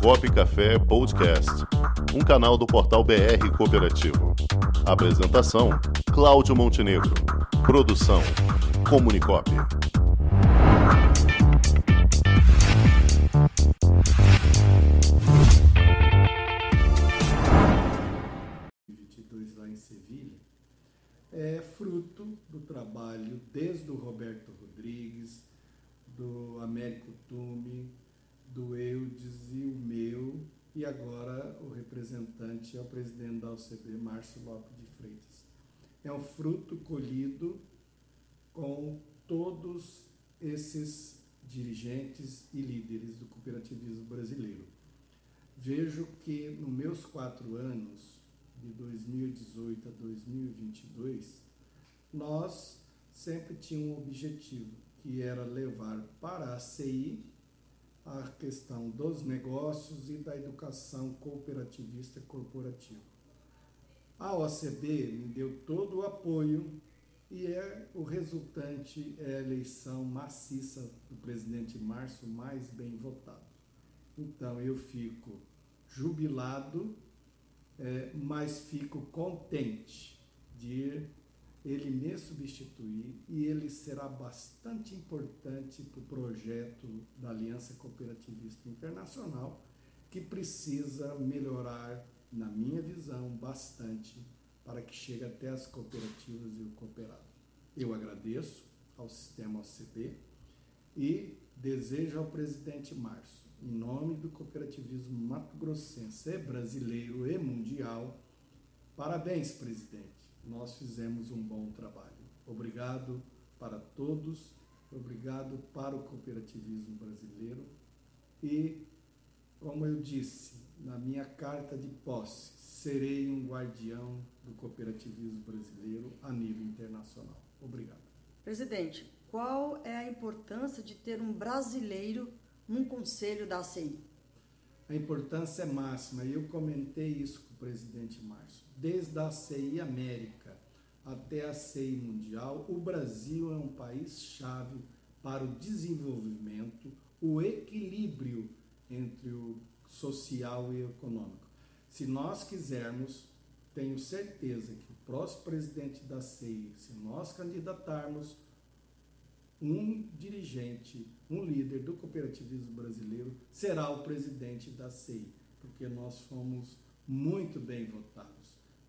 Comunicop Café Podcast, um canal do portal BR Cooperativo. Apresentação: Cláudio Montenegro. Produção: Comunicop. lá em Sevilha é fruto do trabalho desde o Roberto Rodrigues, do Américo Tume, do Eudes e o meu, e agora o representante é o presidente da OCB, Márcio Lopes de Freitas. É um fruto colhido com todos esses dirigentes e líderes do cooperativismo brasileiro. Vejo que nos meus quatro anos, de 2018 a 2022, nós sempre tínhamos um objetivo, que era levar para a CI questão dos negócios e da educação cooperativista corporativa. A OCB me deu todo o apoio e é o resultante é a eleição maciça do presidente Márcio mais bem votado. Então eu fico jubilado, é, mas fico contente de ele me substituir e ele será bastante importante para o projeto da Aliança Cooperativista Internacional, que precisa melhorar, na minha visão, bastante para que chegue até as cooperativas e o cooperado. Eu agradeço ao sistema OCB e desejo ao presidente Márcio, em nome do cooperativismo mato-grossense, brasileiro e mundial, parabéns, presidente nós fizemos um bom trabalho. Obrigado para todos, obrigado para o cooperativismo brasileiro e, como eu disse na minha carta de posse, serei um guardião do cooperativismo brasileiro a nível internacional. Obrigado. Presidente, qual é a importância de ter um brasileiro num conselho da ACI? A importância é máxima eu comentei isso com o presidente Márcio desde a CI América até a CI Mundial, o Brasil é um país-chave para o desenvolvimento, o equilíbrio entre o social e o econômico. Se nós quisermos, tenho certeza que o próximo presidente da CI, se nós candidatarmos um dirigente, um líder do cooperativismo brasileiro, será o presidente da CI, porque nós fomos muito bem votados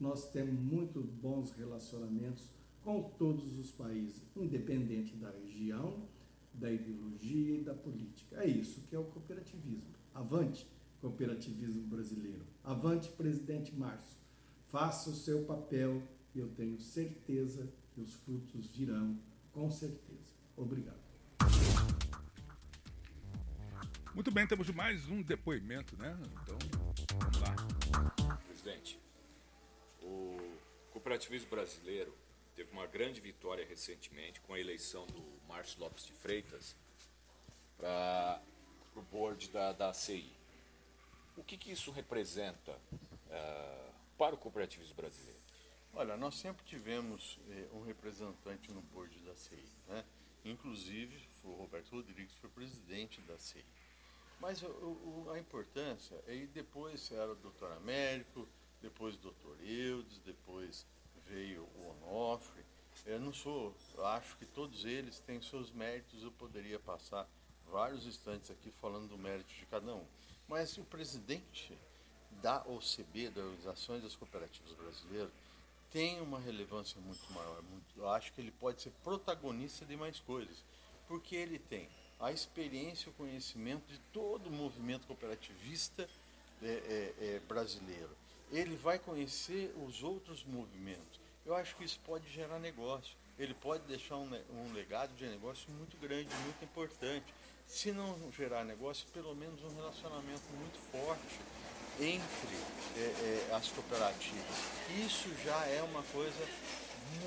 nós temos muito bons relacionamentos com todos os países, independente da região, da ideologia e da política. É isso que é o cooperativismo. Avante, cooperativismo brasileiro. Avante, presidente Márcio. Faça o seu papel e eu tenho certeza que os frutos virão, com certeza. Obrigado. Muito bem, temos mais um depoimento, né? Então, vamos lá. Presidente, o cooperativismo brasileiro teve uma grande vitória recentemente com a eleição do Márcio Lopes de Freitas para o board da, da ACI. O que, que isso representa uh, para o cooperativismo brasileiro? Olha, nós sempre tivemos eh, um representante no board da CI, né? Inclusive, o Roberto Rodrigues foi presidente da CI. Mas o, o, a importância, aí depois era o doutor Américo, depois o doutor Eudes, depois veio o Onofre. Eu não sou, eu acho que todos eles têm seus méritos, eu poderia passar vários instantes aqui falando do mérito de cada um. Mas o presidente da OCB, da Organizações das Cooperativas Brasileiras, tem uma relevância muito maior. Muito, eu acho que ele pode ser protagonista de mais coisas, porque ele tem a experiência e o conhecimento de todo o movimento cooperativista é, é, é, brasileiro ele vai conhecer os outros movimentos. Eu acho que isso pode gerar negócio. Ele pode deixar um, um legado de negócio muito grande, muito importante. Se não gerar negócio, pelo menos um relacionamento muito forte entre é, é, as cooperativas. Isso já é uma coisa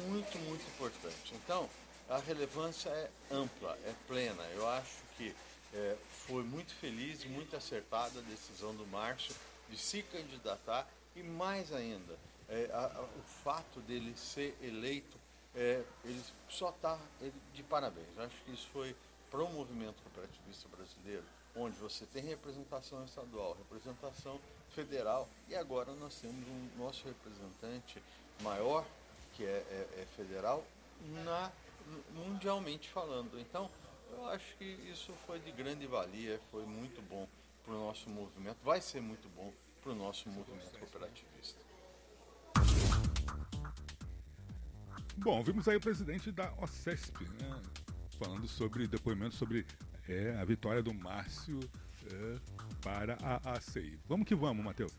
muito, muito importante. Então, a relevância é ampla, é plena. Eu acho que é, foi muito feliz, muito acertada a decisão do Márcio de se candidatar e mais ainda, é, a, a, o fato dele ser eleito, é, ele só está de parabéns. Eu acho que isso foi para o movimento cooperativista brasileiro onde você tem representação estadual, representação federal e agora nós temos um nosso representante maior, que é, é, é federal, na, mundialmente falando. Então, eu acho que isso foi de grande valia, foi muito bom para o nosso movimento, vai ser muito bom para o nosso movimento cooperativista. Bom, vimos aí o presidente da OCESP, né, falando sobre depoimento sobre é, a vitória do Márcio é, para a ACI. Vamos que vamos, Matheus.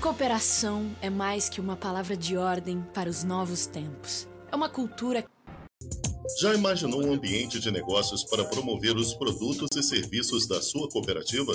Cooperação é mais que uma palavra de ordem para os novos tempos. É uma cultura. Já imaginou um ambiente de negócios para promover os produtos e serviços da sua cooperativa?